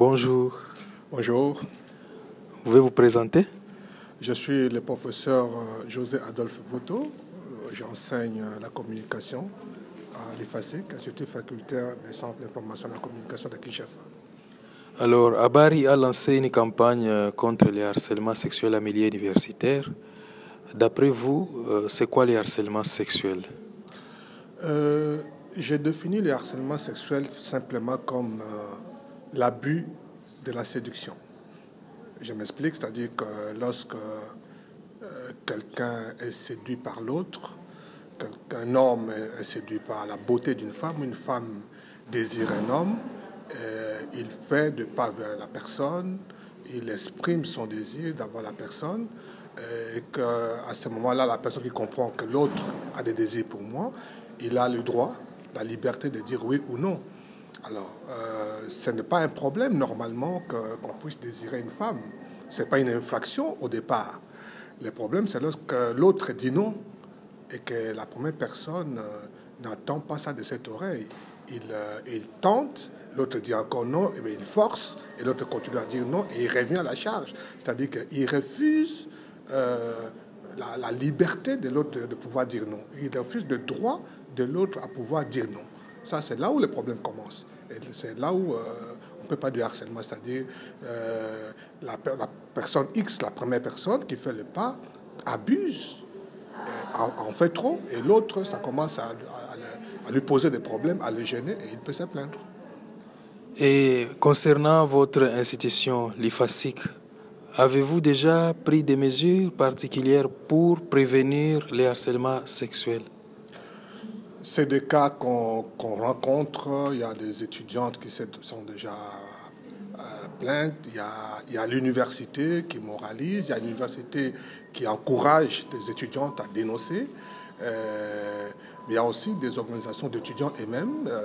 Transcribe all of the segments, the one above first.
Bonjour. Bonjour. Vous pouvez vous présenter? Je suis le professeur euh, José Adolphe Voto. Euh, J'enseigne la communication à l'IFACIC, Institut facultaire des centres d'information de la communication de Kinshasa. Alors, Abari a lancé une campagne euh, contre les harcèlements sexuels en milieu universitaire. D'après vous, c'est quoi les harcèlements sexuels? Euh, J'ai défini le harcèlement sexuel simplement comme l'abus de la séduction. Je m'explique, c'est-à-dire que lorsque euh, quelqu'un est séduit par l'autre, qu'un homme est séduit par la beauté d'une femme, une femme désire un homme, il fait de pas vers la personne, il exprime son désir d'avoir la personne, et qu'à ce moment-là, la personne qui comprend que l'autre a des désirs pour moi, il a le droit, la liberté de dire oui ou non. Alors, euh, ce n'est pas un problème normalement qu'on puisse désirer une femme. Ce n'est pas une infraction au départ. Le problème, c'est lorsque l'autre dit non et que la première personne euh, n'attend pas ça de cette oreille. Il, euh, tente, l'autre dit encore non, et bien il force, et l'autre continue à dire non, et il revient à la charge. C'est-à-dire qu'il refuse la, liberté de l'autre de pouvoir dire non. Il refuse le droit de l'autre à pouvoir dire non. Ça, c'est là où le problème commence. Et c'est là où euh, on ne peut pas du harcèlement, c'est-à-dire euh, la, personne X, la première personne qui fait le pas, abuse, en, en fait trop, et l'autre, ça commence à, lui poser des problèmes, à le gêner, et il peut se plaindre. Et concernant votre institution, l'IFASIC, avez-vous déjà pris des mesures particulières pour prévenir les harcèlements sexuels? C'est des cas qu'on qu rencontre. Il y a des étudiantes qui sont déjà euh, plaintes. Il y a, l'université qui moralise. Il y a l'université qui encourage des étudiantes à dénoncer. Euh, mais il y a aussi des organisations d'étudiants et même euh,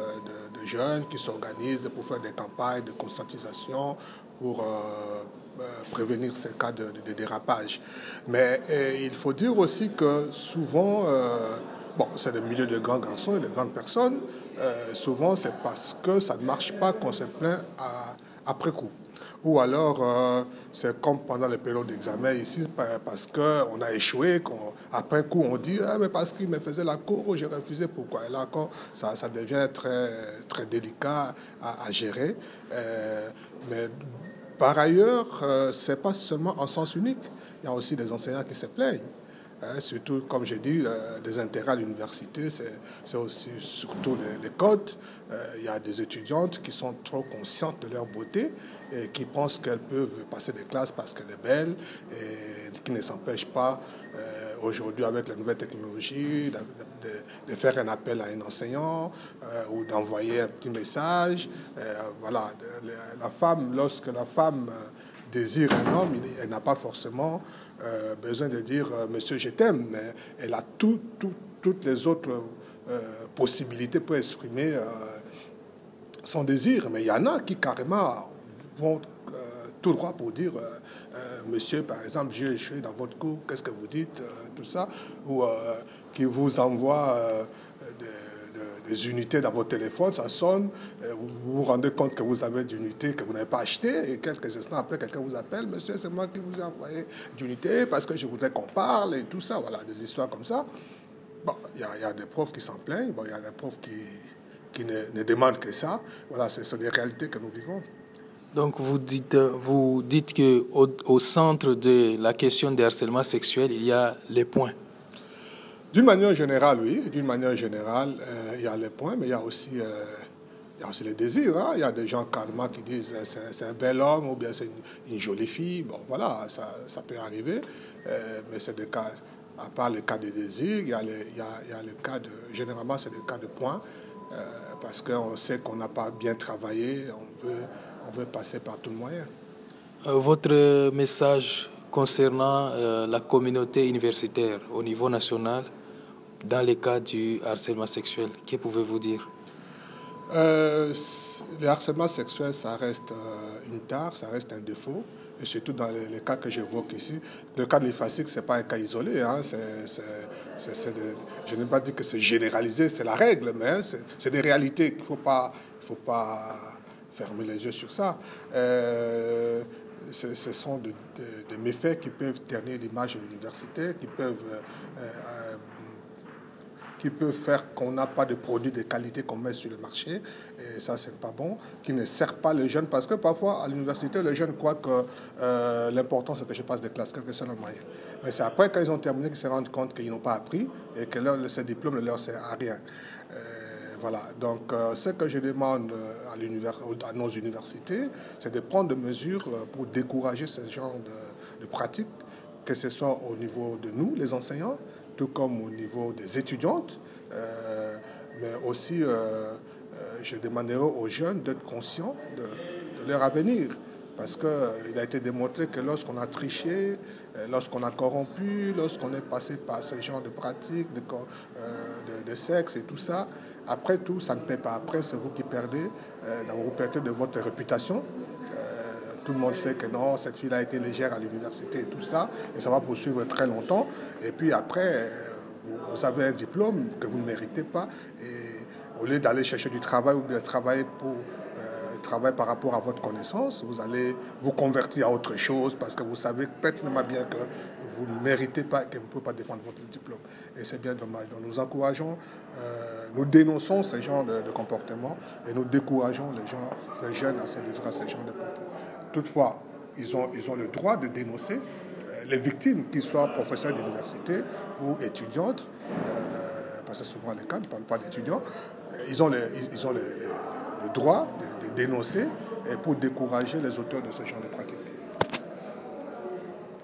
de, jeunes qui s'organisent pour faire des campagnes de conscientisation pour prévenir ces cas de dérapage. Mais il faut dire aussi que souvent Bon, c'est le milieu de grands garçons et de grandes personnes. Euh, souvent, c'est parce que ça ne marche pas qu'on se plaint après coup. Ou alors, euh, c'est comme pendant les périodes d'examen ici, parce qu'on a échoué, qu'on, après coup, on dit ah, mais parce qu'il me faisait la cour, j'ai refusé, pourquoi? Et là encore, ça, devient très, très délicat à, gérer. Euh, mais par ailleurs, c'est pas seulement en sens unique. Il y a aussi des enseignants qui se plaignent. Hein, surtout, comme j'ai dit, euh, des intérêts à l'université, c'est aussi surtout les, les codes. Euh, il y a des étudiantes qui sont trop conscientes de leur beauté et qui pensent qu'elles peuvent passer des classes parce qu'elle est belle et qui ne s'empêchent pas euh, aujourd'hui avec la nouvelle technologie de, de, faire un appel à un enseignant ou d'envoyer un petit message. Voilà, la femme, lorsque la femme désire un homme, elle n'a pas forcément euh, besoin de dire euh, Monsieur, je t'aime, mais elle a tout, tout, toutes les autres euh, possibilités pour exprimer son désir. Mais il y en a qui carrément vont tout droit pour dire Monsieur, par exemple, j'ai échoué dans votre cours, qu'est-ce que vous dites Tout ça. Ou qui vous envoie des des unités dans votre téléphone, ça sonne, vous vous rendez compte que vous avez d'unités que vous n'avez pas achetées, et quelques instants après, quelqu'un vous appelle, monsieur, c'est moi qui vous ai envoyé d'unités parce que je voudrais qu'on parle, et tout ça, voilà, des histoires comme ça. Bon, il y, a des profs qui s'en plaignent, il y a des profs qui, qui ne, ne demandent que ça. Voilà, ce sont des réalités que nous vivons. Donc vous dites, vous dites qu'au au centre de la question du harcèlement sexuel, il y a les points. D'une manière générale, oui. D'une manière générale, euh, il y a les points, mais il y a aussi, euh, il y a les désirs. Hein. Il y a des gens carrément qui disent c'est un, bel homme ou bien c'est une, jolie fille. Bon, voilà, ça, peut arriver. Euh, mais c'est des cas, à part le cas des désirs, il y a, le cas de, généralement, c'est des cas de points. Euh, parce qu'on sait qu'on n'a pas bien travaillé, on veut, passer par tout moyen. Euh, votre message concernant la communauté universitaire au niveau national dans les cas du harcèlement sexuel, que pouvez-vous dire? Euh, Le harcèlement sexuel, ça reste euh, une tare, ça reste un défaut. Et surtout dans les, cas que j'évoque ici. Le cas de l'IFASIC, ce n'est pas un cas isolé. Hein, de, je n'ai pas dit que c'est généralisé, c'est la règle, mais hein, c'est des réalités qu'il ne faut pas, faut pas fermer les yeux sur ça. ce, sont des méfaits qui peuvent ternir l'image de l'université, qui peuvent qui peut faire qu'on n'a pas de produits de qualité qu'on met sur le marché, et ça, c'est pas bon, qui ne sert pas les jeunes, parce que parfois, à l'université, les jeunes croient que euh, l'important, c'est que je passe des classes, quel que soit le moyen. Mais c'est après, quand ils ont terminé, qu'ils se rendent compte qu'ils n'ont pas appris et que leur, ce diplôme ne leur sert à rien. Euh, voilà. Donc, euh, ce que je demande à, à nos universités, c'est de prendre des mesures pour décourager ce genre de, de pratiques, que ce soit au niveau de nous, les enseignants, tout comme au niveau des étudiantes, euh, mais aussi euh, euh, je demanderai aux jeunes d'être conscients de, leur avenir. Parce qu'il a été démontré que lorsqu'on a triché, lorsqu'on a corrompu, lorsqu'on est passé par ce genre de pratiques, de, de, sexe et tout ça, après tout, ça ne paie pas. Après, c'est vous qui perdez, vous perdez de votre réputation. Tout le monde sait que non, cette fille a été légère à l'université et tout ça, et ça va poursuivre très longtemps. Et puis après, euh, vous avez un diplôme que vous ne méritez pas, et au lieu d'aller chercher du travail ou de travailler pour euh, travailler par rapport à votre connaissance, vous allez vous convertir à autre chose parce que vous savez pertinemment bien que vous ne méritez pas, que vous ne pouvez pas défendre votre diplôme. Et c'est bien dommage. Donc nous encourageons, euh, nous dénonçons ce genre de, de, comportement et nous décourageons les, gens, les jeunes à se livrer à ce genre de propos. Toutefois, ils ont, le droit de dénoncer euh, les victimes, qu'ils soient professeurs d'université ou étudiantes, euh, parce que souvent les cas ne parlent pas d'étudiants, euh, ils ont, le, droit de, de dénoncer pour décourager les auteurs de ce genre de pratiques.